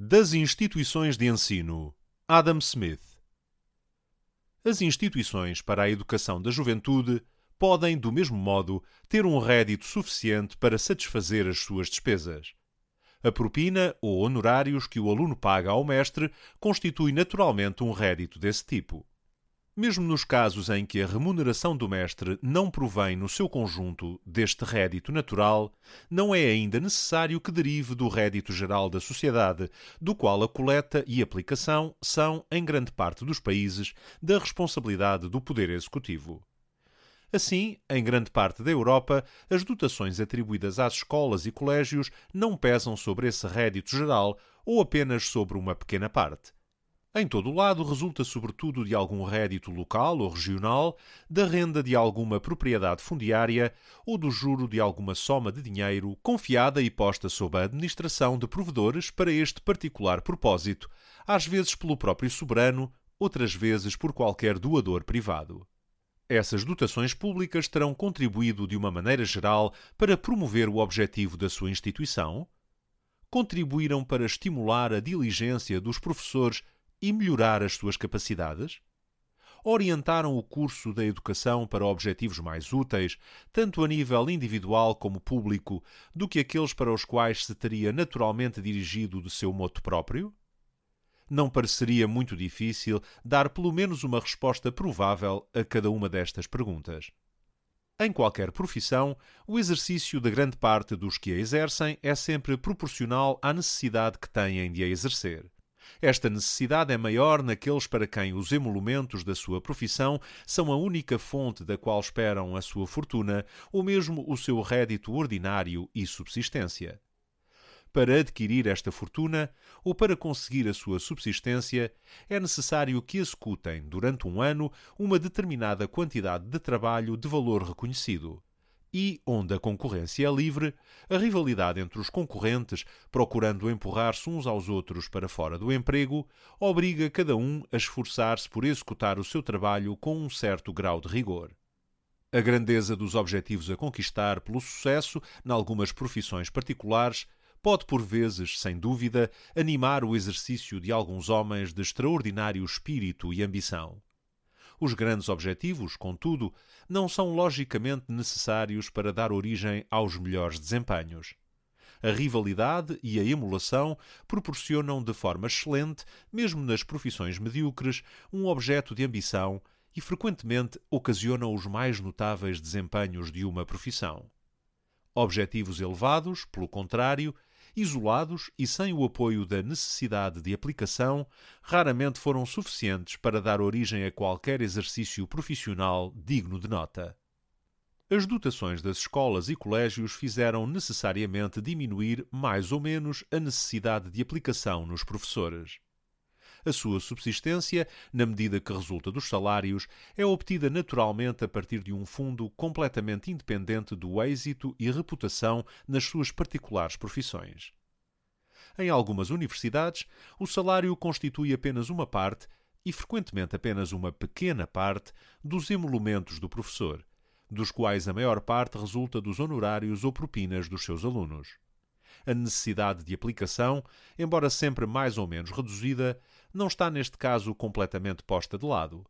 Das instituições de ensino. Adam Smith. As instituições para a educação da juventude podem, do mesmo modo, ter um rédito suficiente para satisfazer as suas despesas. A propina ou honorários que o aluno paga ao mestre constitui naturalmente um rédito desse tipo. Mesmo nos casos em que a remuneração do mestre não provém no seu conjunto deste rédito natural, não é ainda necessário que derive do rédito geral da sociedade, do qual a coleta e aplicação são, em grande parte dos países, da responsabilidade do Poder Executivo. Assim, em grande parte da Europa, as dotações atribuídas às escolas e colégios não pesam sobre esse rédito geral ou apenas sobre uma pequena parte. Em todo o lado resulta sobretudo de algum rédito local ou regional, da renda de alguma propriedade fundiária ou do juro de alguma soma de dinheiro confiada e posta sob a administração de provedores para este particular propósito, às vezes pelo próprio soberano, outras vezes por qualquer doador privado. Essas dotações públicas terão contribuído de uma maneira geral para promover o objetivo da sua instituição? Contribuíram para estimular a diligência dos professores e melhorar as suas capacidades? Orientaram o curso da educação para objetivos mais úteis, tanto a nível individual como público, do que aqueles para os quais se teria naturalmente dirigido de seu moto próprio? não pareceria muito difícil dar pelo menos uma resposta provável a cada uma destas perguntas. Em qualquer profissão, o exercício da grande parte dos que a exercem é sempre proporcional à necessidade que têm de a exercer. Esta necessidade é maior naqueles para quem os emolumentos da sua profissão são a única fonte da qual esperam a sua fortuna ou mesmo o seu rédito ordinário e subsistência para adquirir esta fortuna ou para conseguir a sua subsistência, é necessário que executem, durante um ano, uma determinada quantidade de trabalho de valor reconhecido. E, onde a concorrência é livre, a rivalidade entre os concorrentes, procurando empurrar-se uns aos outros para fora do emprego, obriga cada um a esforçar-se por executar o seu trabalho com um certo grau de rigor. A grandeza dos objetivos a conquistar pelo sucesso, em algumas profissões particulares, pode por vezes, sem dúvida, animar o exercício de alguns homens de extraordinário espírito e ambição. Os grandes objetivos, contudo, não são logicamente necessários para dar origem aos melhores desempenhos. A rivalidade e a emulação proporcionam de forma excelente, mesmo nas profissões medíocres, um objeto de ambição e frequentemente ocasionam os mais notáveis desempenhos de uma profissão. Objetivos elevados, pelo contrário, isolados e sem o apoio da necessidade de aplicação, raramente foram suficientes para dar origem a qualquer exercício profissional digno de nota. As dotações das escolas e colégios fizeram necessariamente diminuir mais ou menos a necessidade de aplicação nos professores. A sua subsistência, na medida que resulta dos salários, é obtida naturalmente a partir de um fundo completamente independente do êxito e reputação nas suas particulares profissões. Em algumas universidades, o salário constitui apenas uma parte, e frequentemente apenas uma pequena parte, dos emolumentos do professor, dos quais a maior parte resulta dos honorários ou propinas dos seus alunos. A necessidade de aplicação, embora sempre mais ou menos reduzida, não está neste caso completamente posta de lado.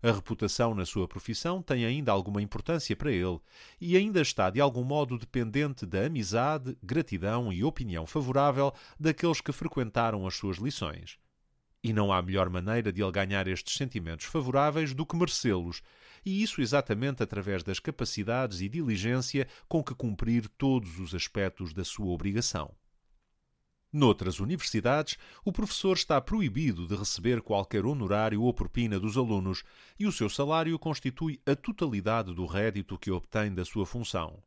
A reputação na sua profissão tem ainda alguma importância para ele e ainda está de algum modo dependente da amizade, gratidão e opinião favorável daqueles que frequentaram as suas lições. E não há melhor maneira de ele ganhar estes sentimentos favoráveis do que merecê-los, e isso exatamente através das capacidades e diligência com que cumprir todos os aspectos da sua obrigação. Noutras universidades, o professor está proibido de receber qualquer honorário ou propina dos alunos e o seu salário constitui a totalidade do rédito que obtém da sua função.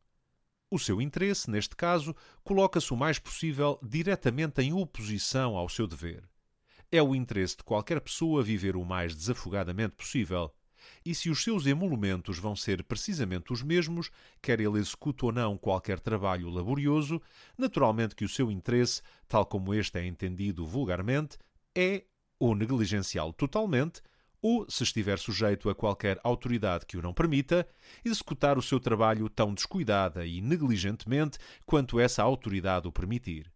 O seu interesse, neste caso, coloca-se o mais possível diretamente em oposição ao seu dever. É o interesse de qualquer pessoa viver o mais desafogadamente possível e se os seus emolumentos vão ser precisamente os mesmos, quer ele execute ou não qualquer trabalho laborioso, naturalmente que o seu interesse, tal como este é entendido vulgarmente, é ou negligenciá-lo totalmente, ou, se estiver sujeito a qualquer autoridade que o não permita, executar o seu trabalho tão descuidada e negligentemente quanto essa autoridade o permitir.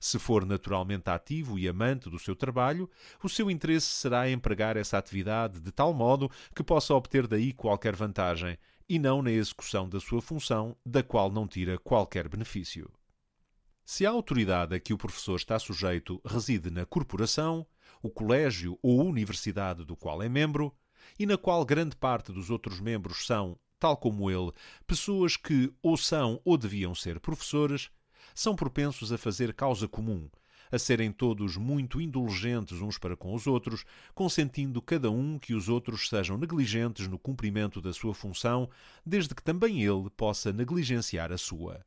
Se for naturalmente ativo e amante do seu trabalho, o seu interesse será empregar essa atividade de tal modo que possa obter daí qualquer vantagem, e não na execução da sua função, da qual não tira qualquer benefício. Se a autoridade a que o professor está sujeito reside na corporação, o colégio ou universidade do qual é membro, e na qual grande parte dos outros membros são, tal como ele, pessoas que ou são ou deviam ser professores, são propensos a fazer causa comum, a serem todos muito indulgentes uns para com os outros, consentindo cada um que os outros sejam negligentes no cumprimento da sua função, desde que também ele possa negligenciar a sua.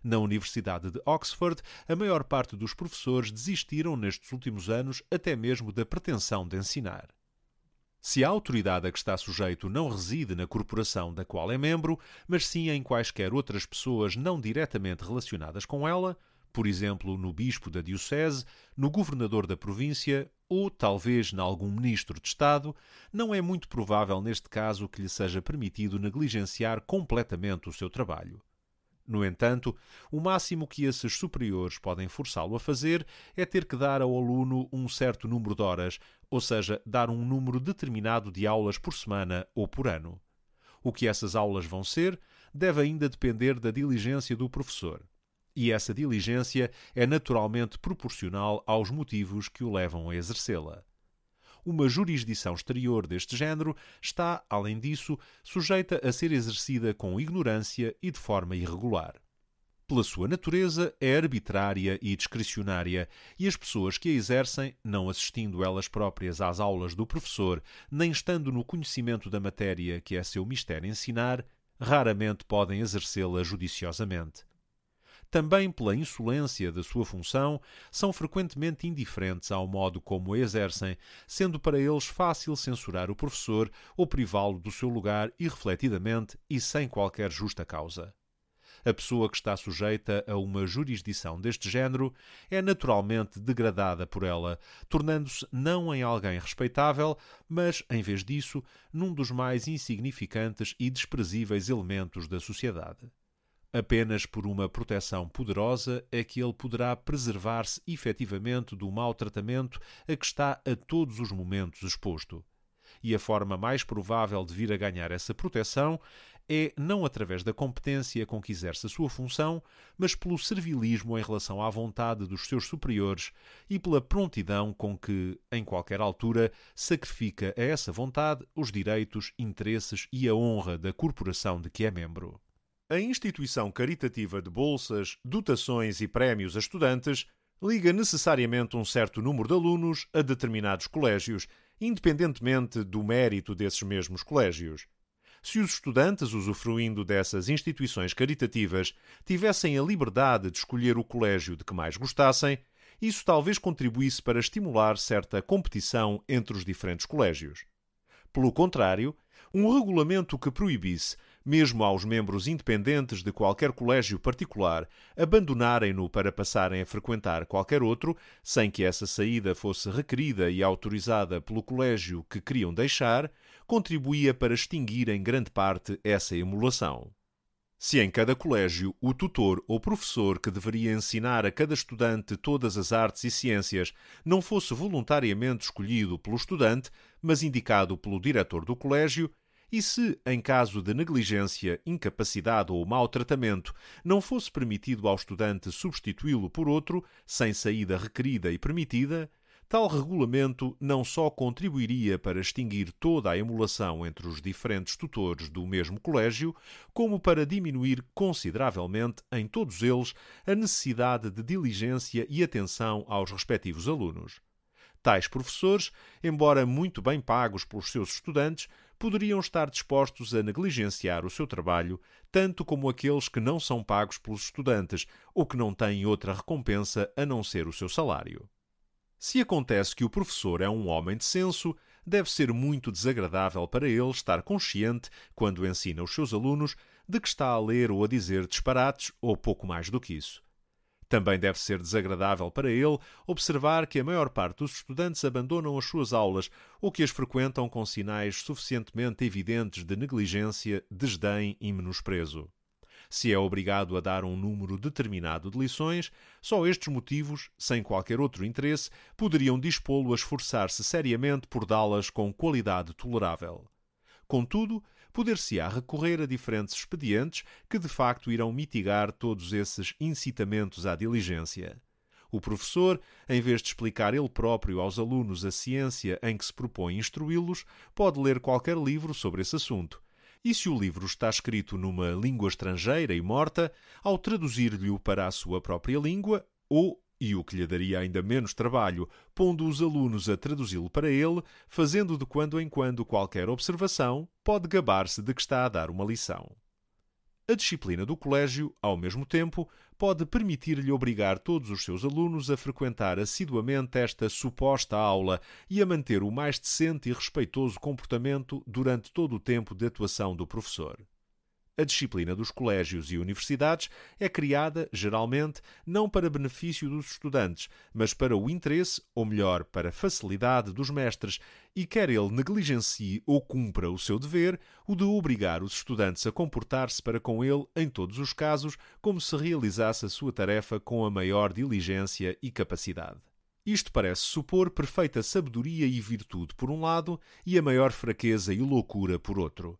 Na Universidade de Oxford, a maior parte dos professores desistiram nestes últimos anos até mesmo da pretensão de ensinar. Se a autoridade a que está sujeito não reside na corporação da qual é membro, mas sim em quaisquer outras pessoas não diretamente relacionadas com ela, por exemplo, no bispo da diocese, no governador da província ou talvez em algum ministro de Estado, não é muito provável neste caso que lhe seja permitido negligenciar completamente o seu trabalho. No entanto, o máximo que esses superiores podem forçá-lo a fazer é ter que dar ao aluno um certo número de horas, ou seja, dar um número determinado de aulas por semana ou por ano. O que essas aulas vão ser deve ainda depender da diligência do professor. E essa diligência é naturalmente proporcional aos motivos que o levam a exercê-la uma jurisdição exterior deste género está, além disso, sujeita a ser exercida com ignorância e de forma irregular. Pela sua natureza, é arbitrária e discricionária, e as pessoas que a exercem, não assistindo elas próprias às aulas do professor, nem estando no conhecimento da matéria que é seu mistério ensinar, raramente podem exercê-la judiciosamente também pela insolência da sua função, são frequentemente indiferentes ao modo como a exercem, sendo para eles fácil censurar o professor ou privá-lo do seu lugar irrefletidamente e sem qualquer justa causa. A pessoa que está sujeita a uma jurisdição deste género é naturalmente degradada por ela, tornando-se não em alguém respeitável, mas, em vez disso, num dos mais insignificantes e desprezíveis elementos da sociedade. Apenas por uma proteção poderosa é que ele poderá preservar-se efetivamente do mau tratamento a que está a todos os momentos exposto. E a forma mais provável de vir a ganhar essa proteção é não através da competência com que exerce a sua função, mas pelo servilismo em relação à vontade dos seus superiores e pela prontidão com que, em qualquer altura, sacrifica a essa vontade os direitos, interesses e a honra da corporação de que é membro. A instituição caritativa de bolsas, dotações e prémios a estudantes liga necessariamente um certo número de alunos a determinados colégios, independentemente do mérito desses mesmos colégios. Se os estudantes, usufruindo dessas instituições caritativas, tivessem a liberdade de escolher o colégio de que mais gostassem, isso talvez contribuísse para estimular certa competição entre os diferentes colégios. Pelo contrário, um regulamento que proibisse mesmo aos membros independentes de qualquer colégio particular, abandonarem-no para passarem a frequentar qualquer outro, sem que essa saída fosse requerida e autorizada pelo colégio que queriam deixar, contribuía para extinguir em grande parte essa emulação. Se em cada colégio o tutor ou professor que deveria ensinar a cada estudante todas as artes e ciências não fosse voluntariamente escolhido pelo estudante, mas indicado pelo diretor do colégio, e se, em caso de negligência, incapacidade ou mau tratamento, não fosse permitido ao estudante substituí-lo por outro, sem saída requerida e permitida, tal regulamento não só contribuiria para extinguir toda a emulação entre os diferentes tutores do mesmo colégio, como para diminuir consideravelmente em todos eles a necessidade de diligência e atenção aos respectivos alunos. Tais professores, embora muito bem pagos pelos seus estudantes, poderiam estar dispostos a negligenciar o seu trabalho, tanto como aqueles que não são pagos pelos estudantes ou que não têm outra recompensa a não ser o seu salário. Se acontece que o professor é um homem de senso, deve ser muito desagradável para ele estar consciente, quando ensina os seus alunos, de que está a ler ou a dizer disparates ou pouco mais do que isso. Também deve ser desagradável para ele observar que a maior parte dos estudantes abandonam as suas aulas ou que as frequentam com sinais suficientemente evidentes de negligência, desdém e menosprezo. se é obrigado a dar um número determinado de lições, só estes motivos, sem qualquer outro interesse, poderiam dispô-lo a esforçar-se seriamente por dá-las com qualidade tolerável. Contudo, poder-se-á recorrer a diferentes expedientes que de facto irão mitigar todos esses incitamentos à diligência. O professor, em vez de explicar ele próprio aos alunos a ciência em que se propõe instruí-los, pode ler qualquer livro sobre esse assunto. E se o livro está escrito numa língua estrangeira e morta, ao traduzir-lhe-o para a sua própria língua, ou, e o que lhe daria ainda menos trabalho, pondo os alunos a traduzi-lo para ele, fazendo de quando em quando qualquer observação, pode gabar-se de que está a dar uma lição. A disciplina do colégio, ao mesmo tempo, pode permitir-lhe obrigar todos os seus alunos a frequentar assiduamente esta suposta aula e a manter o mais decente e respeitoso comportamento durante todo o tempo de atuação do professor. A disciplina dos colégios e universidades é criada, geralmente, não para benefício dos estudantes, mas para o interesse, ou melhor, para facilidade dos mestres, e quer ele negligencie ou cumpra o seu dever, o de obrigar os estudantes a comportar-se para com ele, em todos os casos, como se realizasse a sua tarefa com a maior diligência e capacidade. Isto parece supor perfeita sabedoria e virtude por um lado e a maior fraqueza e loucura por outro.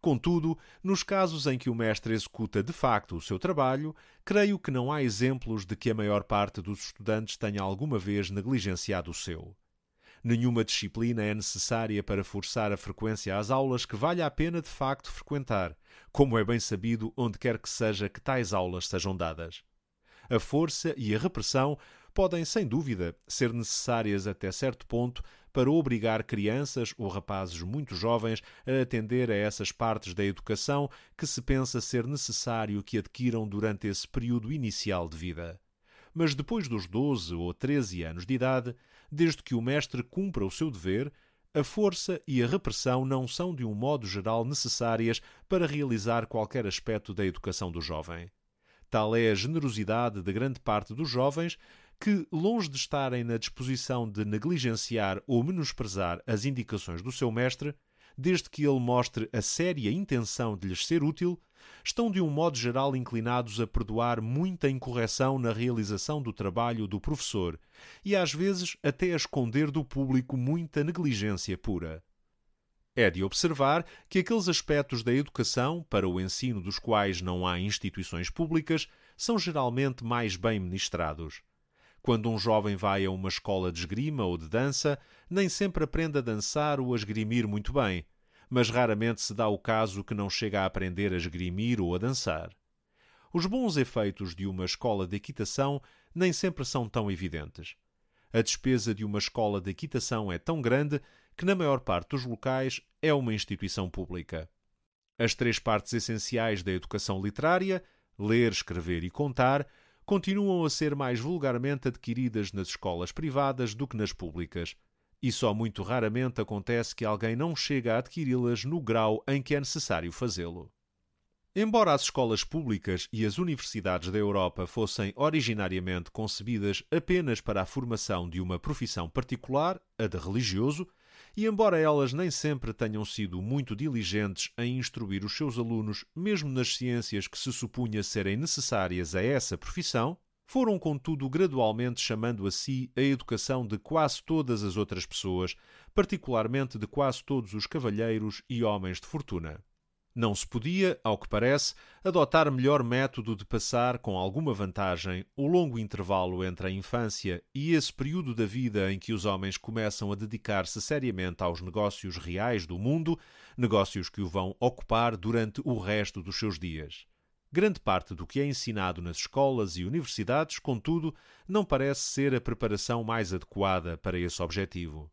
Contudo, nos casos em que o mestre executa de facto o seu trabalho, creio que não há exemplos de que a maior parte dos estudantes tenha alguma vez negligenciado o seu. Nenhuma disciplina é necessária para forçar a frequência às aulas que valha a pena de facto frequentar, como é bem sabido onde quer que seja que tais aulas sejam dadas. A força e a repressão podem, sem dúvida, ser necessárias até certo ponto para obrigar crianças ou rapazes muito jovens a atender a essas partes da educação que se pensa ser necessário que adquiram durante esse período inicial de vida. Mas depois dos 12 ou 13 anos de idade, desde que o mestre cumpra o seu dever, a força e a repressão não são de um modo geral necessárias para realizar qualquer aspecto da educação do jovem. Tal é a generosidade de grande parte dos jovens que, longe de estarem na disposição de negligenciar ou menosprezar as indicações do seu mestre, desde que ele mostre a séria intenção de lhes ser útil, estão de um modo geral inclinados a perdoar muita incorreção na realização do trabalho do professor e às vezes até a esconder do público muita negligência pura. É de observar que aqueles aspectos da educação para o ensino dos quais não há instituições públicas são geralmente mais bem ministrados. Quando um jovem vai a uma escola de esgrima ou de dança, nem sempre aprende a dançar ou a esgrimir muito bem, mas raramente se dá o caso que não chega a aprender a esgrimir ou a dançar. Os bons efeitos de uma escola de equitação nem sempre são tão evidentes. A despesa de uma escola de equitação é tão grande que, na maior parte dos locais, é uma instituição pública. As três partes essenciais da educação literária, ler, escrever e contar, continuam a ser mais vulgarmente adquiridas nas escolas privadas do que nas públicas, e só muito raramente acontece que alguém não chega a adquiri-las no grau em que é necessário fazê-lo. Embora as escolas públicas e as universidades da Europa fossem originariamente concebidas apenas para a formação de uma profissão particular, a de religioso, e embora elas nem sempre tenham sido muito diligentes em instruir os seus alunos, mesmo nas ciências que se supunha serem necessárias a essa profissão, foram, contudo, gradualmente chamando a si a educação de quase todas as outras pessoas, particularmente de quase todos os cavalheiros e homens de fortuna. Não se podia, ao que parece, adotar melhor método de passar com alguma vantagem o longo intervalo entre a infância e esse período da vida em que os homens começam a dedicar-se seriamente aos negócios reais do mundo, negócios que o vão ocupar durante o resto dos seus dias. Grande parte do que é ensinado nas escolas e universidades, contudo, não parece ser a preparação mais adequada para esse objetivo.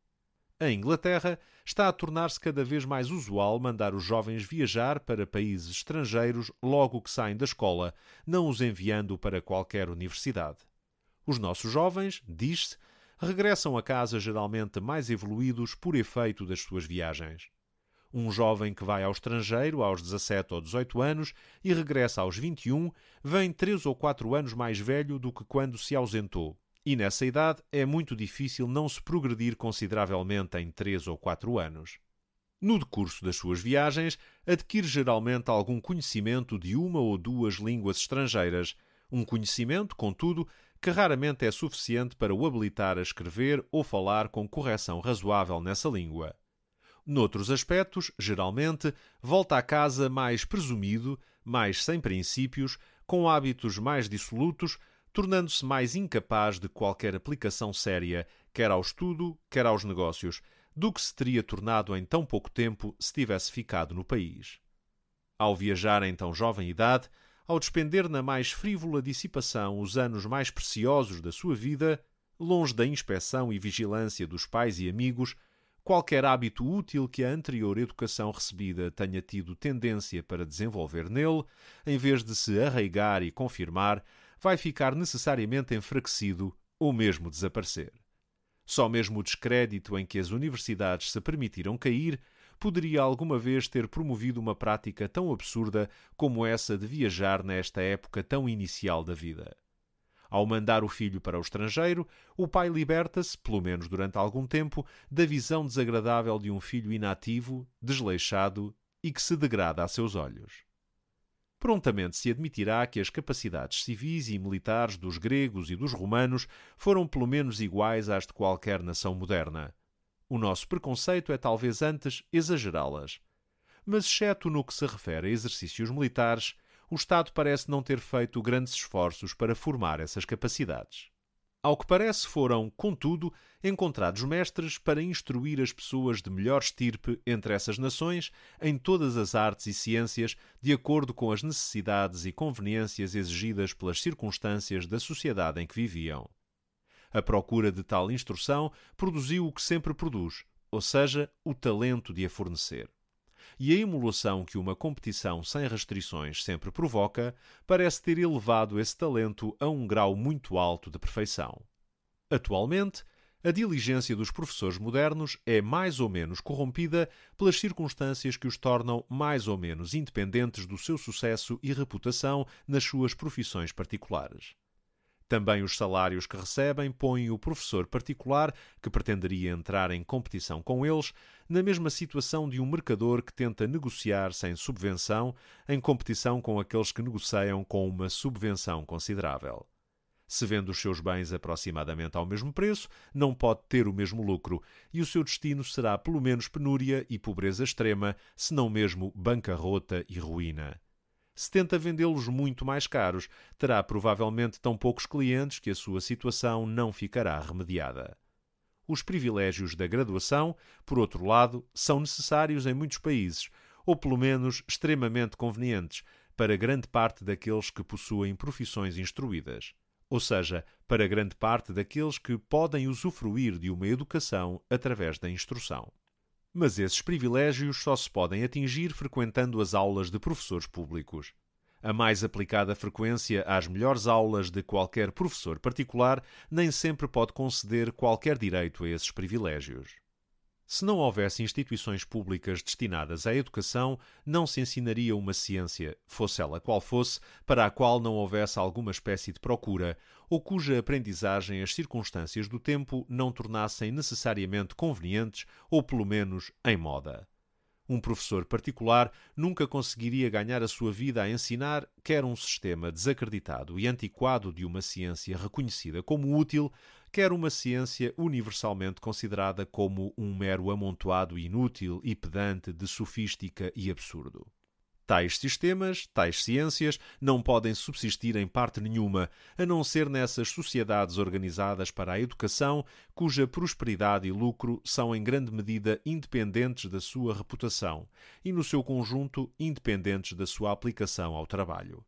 A Inglaterra está a tornar-se cada vez mais usual mandar os jovens viajar para países estrangeiros logo que saem da escola, não os enviando para qualquer universidade. Os nossos jovens, diz-se, regressam a casa geralmente mais evoluídos por efeito das suas viagens. Um jovem que vai ao estrangeiro aos 17 ou 18 anos e regressa aos 21 vem três ou quatro anos mais velho do que quando se ausentou e nessa idade é muito difícil não se progredir consideravelmente em três ou quatro anos. No decurso das suas viagens, adquire geralmente algum conhecimento de uma ou duas línguas estrangeiras, um conhecimento, contudo, que raramente é suficiente para o habilitar a escrever ou falar com correção razoável nessa língua. Noutros aspectos, geralmente, volta à casa mais presumido, mais sem princípios, com hábitos mais dissolutos, tornando-se mais incapaz de qualquer aplicação séria, quer ao estudo, quer aos negócios, do que se teria tornado em tão pouco tempo se tivesse ficado no país. Ao viajar em tão jovem idade, ao despender na mais frívola dissipação os anos mais preciosos da sua vida, longe da inspeção e vigilância dos pais e amigos, qualquer hábito útil que a anterior educação recebida tenha tido tendência para desenvolver nele, em vez de se arraigar e confirmar, vai ficar necessariamente enfraquecido ou mesmo desaparecer. Só mesmo o descrédito em que as universidades se permitiram cair poderia alguma vez ter promovido uma prática tão absurda como essa de viajar nesta época tão inicial da vida. Ao mandar o filho para o estrangeiro, o pai liberta-se, pelo menos durante algum tempo, da visão desagradável de um filho inativo, desleixado e que se degrada a seus olhos. Prontamente se admitirá que as capacidades civis e militares dos gregos e dos romanos foram pelo menos iguais às de qualquer nação moderna. O nosso preconceito é talvez antes exagerá-las. Mas, exceto no que se refere a exercícios militares, o Estado parece não ter feito grandes esforços para formar essas capacidades. Ao que parece, foram, contudo, encontrados mestres para instruir as pessoas de melhor estirpe entre essas nações em todas as artes e ciências, de acordo com as necessidades e conveniências exigidas pelas circunstâncias da sociedade em que viviam. A procura de tal instrução produziu o que sempre produz, ou seja, o talento de a fornecer e a emulação que uma competição sem restrições sempre provoca parece ter elevado esse talento a um grau muito alto de perfeição. Atualmente, a diligência dos professores modernos é mais ou menos corrompida pelas circunstâncias que os tornam mais ou menos independentes do seu sucesso e reputação nas suas profissões particulares. Também os salários que recebem põem o professor particular, que pretenderia entrar em competição com eles, na mesma situação de um mercador que tenta negociar sem subvenção, em competição com aqueles que negociam com uma subvenção considerável. Se vende os seus bens aproximadamente ao mesmo preço, não pode ter o mesmo lucro, e o seu destino será pelo menos penúria e pobreza extrema, se não mesmo bancarrota e ruína se tenta vendê-los muito mais caros, terá provavelmente tão poucos clientes que a sua situação não ficará remediada. Os privilégios da graduação, por outro lado, são necessários em muitos países, ou pelo menos extremamente convenientes, para grande parte daqueles que possuem profissões instruídas, ou seja, para grande parte daqueles que podem usufruir de uma educação através da instrução mas esses privilégios só se podem atingir frequentando as aulas de professores públicos. A mais aplicada frequência às melhores aulas de qualquer professor particular nem sempre pode conceder qualquer direito a esses privilégios. Se não houvesse instituições públicas destinadas à educação, não se ensinaria uma ciência, fosse ela qual fosse, para a qual não houvesse alguma espécie de procura, ou cuja aprendizagem as circunstâncias do tempo não tornassem necessariamente convenientes ou pelo menos em moda. Um professor particular nunca conseguiria ganhar a sua vida a ensinar quer um sistema desacreditado e antiquado de uma ciência reconhecida como útil, quer uma ciência universalmente considerada como um mero amontoado inútil e pedante de sofística e absurdo. Tais sistemas, tais ciências, não podem subsistir em parte nenhuma, a não ser nessas sociedades organizadas para a educação, cuja prosperidade e lucro são em grande medida independentes da sua reputação e, no seu conjunto, independentes da sua aplicação ao trabalho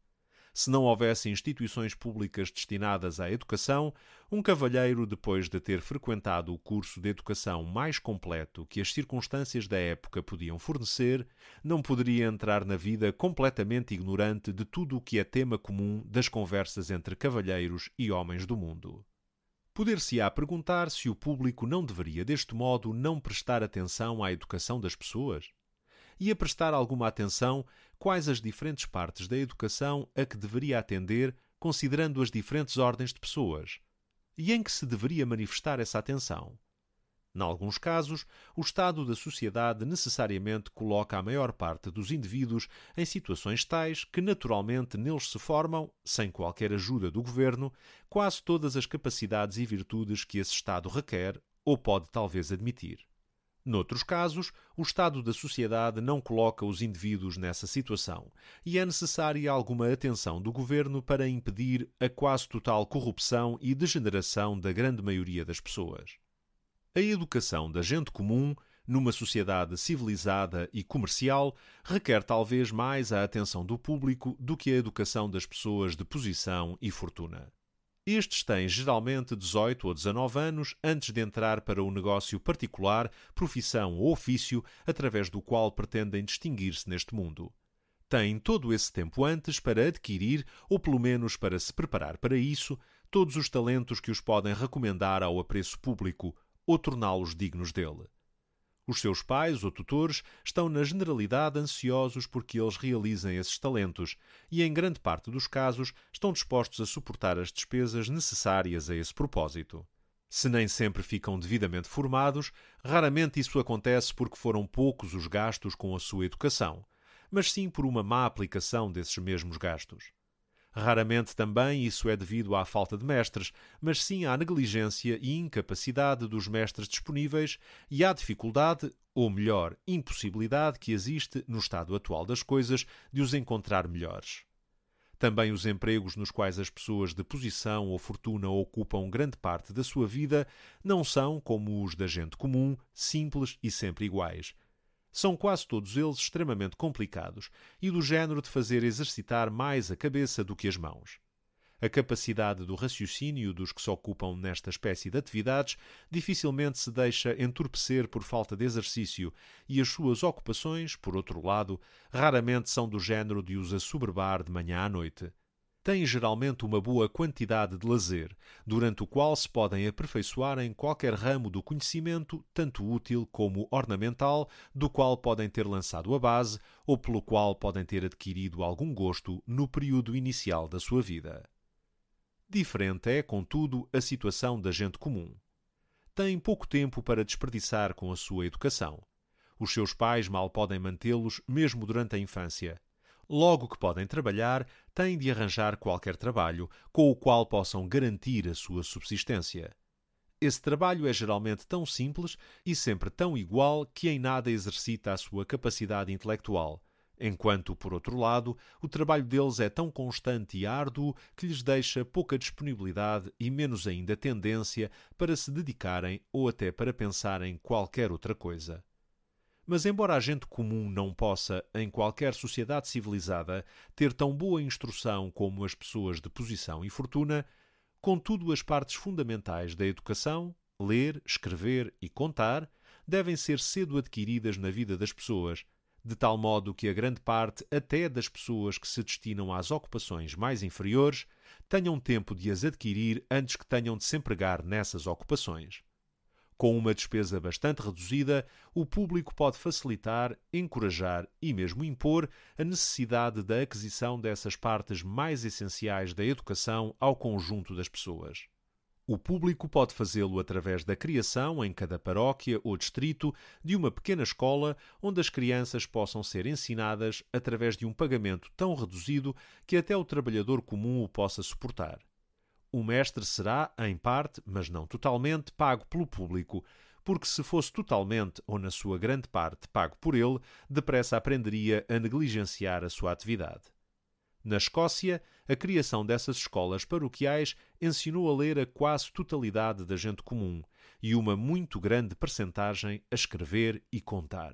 se não houvesse instituições públicas destinadas à educação, um cavalheiro, depois de ter frequentado o curso de educação mais completo que as circunstâncias da época podiam fornecer, não poderia entrar na vida completamente ignorante de tudo o que é tema comum das conversas entre cavalheiros e homens do mundo. Poder-se-á perguntar se o público não deveria, deste modo, não prestar atenção à educação das pessoas? E a prestar alguma atenção quais as diferentes partes da educação a que deveria atender, considerando as diferentes ordens de pessoas, e em que se deveria manifestar essa atenção. Em alguns casos, o estado da sociedade necessariamente coloca a maior parte dos indivíduos em situações tais que naturalmente neles se formam, sem qualquer ajuda do governo, quase todas as capacidades e virtudes que esse estado requer ou pode talvez admitir. Noutros casos, o estado da sociedade não coloca os indivíduos nessa situação e é necessária alguma atenção do governo para impedir a quase total corrupção e degeneração da grande maioria das pessoas. A educação da gente comum, numa sociedade civilizada e comercial, requer talvez mais a atenção do público do que a educação das pessoas de posição e fortuna. Estes têm geralmente 18 ou 19 anos antes de entrar para o negócio particular, profissão ou ofício através do qual pretendem distinguir-se neste mundo. Têm todo esse tempo antes para adquirir, ou pelo menos para se preparar para isso, todos os talentos que os podem recomendar ao apreço público, ou torná-los dignos dele. Os seus pais ou tutores estão, na generalidade, ansiosos porque eles realizem esses talentos e, em grande parte dos casos, estão dispostos a suportar as despesas necessárias a esse propósito. Se nem sempre ficam devidamente formados, raramente isso acontece porque foram poucos os gastos com a sua educação, mas sim por uma má aplicação desses mesmos gastos. Raramente também isso é devido à falta de mestres, mas sim à negligência e incapacidade dos mestres disponíveis e à dificuldade, ou melhor, impossibilidade que existe no estado atual das coisas de os encontrar melhores. Também os empregos nos quais as pessoas de posição ou fortuna ocupam grande parte da sua vida não são, como os da gente comum, simples e sempre iguais, são quase todos eles extremamente complicados e do género de fazer exercitar mais a cabeça do que as mãos. A capacidade do raciocínio dos que se ocupam nesta espécie de atividades dificilmente se deixa entorpecer por falta de exercício, e as suas ocupações, por outro lado, raramente são do género de os assoberbar de manhã à noite têm geralmente uma boa quantidade de lazer, durante o qual se podem aperfeiçoar em qualquer ramo do conhecimento, tanto útil como ornamental, do qual podem ter lançado a base ou pelo qual podem ter adquirido algum gosto no período inicial da sua vida. Diferente é, contudo, a situação da gente comum. Tem pouco tempo para desperdiçar com a sua educação. Os seus pais mal podem mantê-los mesmo durante a infância logo que podem trabalhar, têm de arranjar qualquer trabalho com o qual possam garantir a sua subsistência. Esse trabalho é geralmente tão simples e sempre tão igual que em nada exercita a sua capacidade intelectual, enquanto, por outro lado, o trabalho deles é tão constante e árduo que lhes deixa pouca disponibilidade e menos ainda tendência para se dedicarem ou até para pensar em qualquer outra coisa. Mas, embora a gente comum não possa, em qualquer sociedade civilizada, ter tão boa instrução como as pessoas de posição e fortuna, contudo, as partes fundamentais da educação, ler, escrever e contar, devem ser cedo adquiridas na vida das pessoas, de tal modo que a grande parte até das pessoas que se destinam às ocupações mais inferiores tenham tempo de as adquirir antes que tenham de se empregar nessas ocupações. Com uma despesa bastante reduzida, o público pode facilitar, encorajar e mesmo impor a necessidade da aquisição dessas partes mais essenciais da educação ao conjunto das pessoas. O público pode fazê-lo através da criação, em cada paróquia ou distrito, de uma pequena escola onde as crianças possam ser ensinadas através de um pagamento tão reduzido que até o trabalhador comum o possa suportar. O mestre será, em parte, mas não totalmente, pago pelo público, porque se fosse totalmente, ou na sua grande parte, pago por ele, depressa aprenderia a negligenciar a sua atividade. Na Escócia, a criação dessas escolas paroquiais ensinou a ler a quase totalidade da gente comum e uma muito grande percentagem a escrever e contar.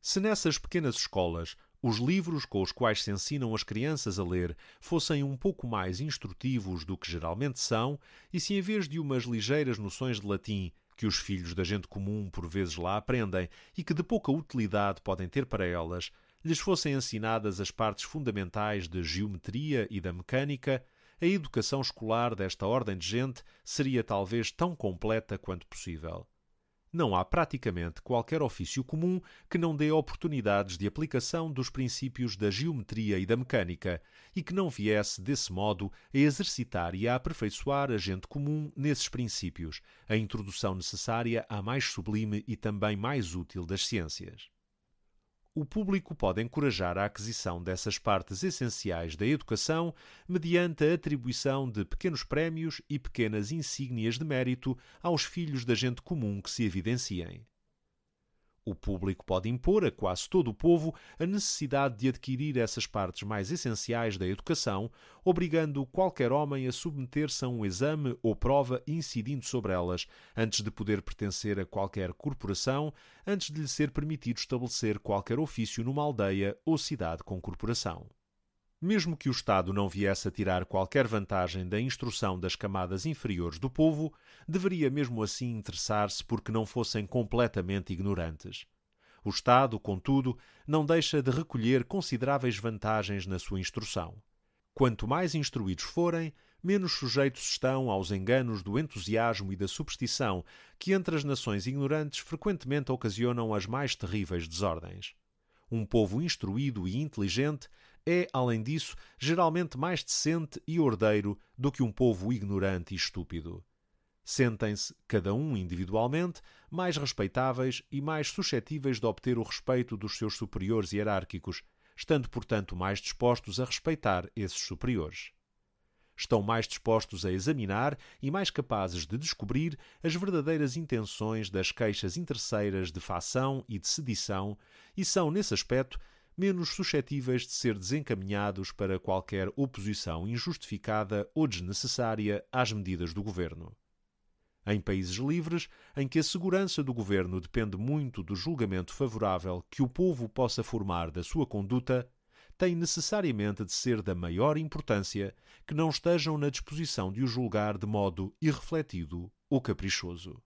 Se nessas pequenas escolas os livros com os quais se ensinam as crianças a ler fossem um pouco mais instrutivos do que geralmente são, e se em vez de umas ligeiras noções de latim que os filhos da gente comum por vezes lá aprendem e que de pouca utilidade podem ter para elas, lhes fossem ensinadas as partes fundamentais de geometria e da mecânica, a educação escolar desta ordem de gente seria talvez tão completa quanto possível. Não há praticamente qualquer ofício comum que não dê oportunidades de aplicação dos princípios da geometria e da mecânica e que não viesse, desse modo, a exercitar e a aperfeiçoar a gente comum nesses princípios, a introdução necessária à mais sublime e também mais útil das ciências o público pode encorajar a aquisição dessas partes essenciais da educação mediante a atribuição de pequenos prémios e pequenas insígnias de mérito aos filhos da gente comum que se evidenciem. O público pode impor a quase todo o povo a necessidade de adquirir essas partes mais essenciais da educação, obrigando qualquer homem a submeter-se a um exame ou prova incidindo sobre elas, antes de poder pertencer a qualquer corporação, antes de lhe ser permitido estabelecer qualquer ofício numa aldeia ou cidade com corporação. Mesmo que o Estado não viesse a tirar qualquer vantagem da instrução das camadas inferiores do povo, deveria mesmo assim interessar-se porque não fossem completamente ignorantes. O Estado, contudo, não deixa de recolher consideráveis vantagens na sua instrução. Quanto mais instruídos forem, menos sujeitos estão aos enganos do entusiasmo e da superstição que entre as nações ignorantes frequentemente ocasionam as mais terríveis desordens. Um povo instruído e inteligente é, além disso, geralmente mais decente e ordeiro do que um povo ignorante e estúpido. Sentem-se, cada um individualmente, mais respeitáveis e mais suscetíveis de obter o respeito dos seus superiores hierárquicos, estando, portanto, mais dispostos a respeitar esses superiores. Estão mais dispostos a examinar e mais capazes de descobrir as verdadeiras intenções das queixas interesseiras de facção e de sedição, e são, nesse aspecto, menos suscetíveis de ser desencaminhados para qualquer oposição injustificada ou desnecessária às medidas do governo. Em países livres, em que a segurança do governo depende muito do julgamento favorável que o povo possa formar da sua conduta, tem necessariamente de ser da maior importância que não estejam na disposição de o julgar de modo irrefletido ou caprichoso.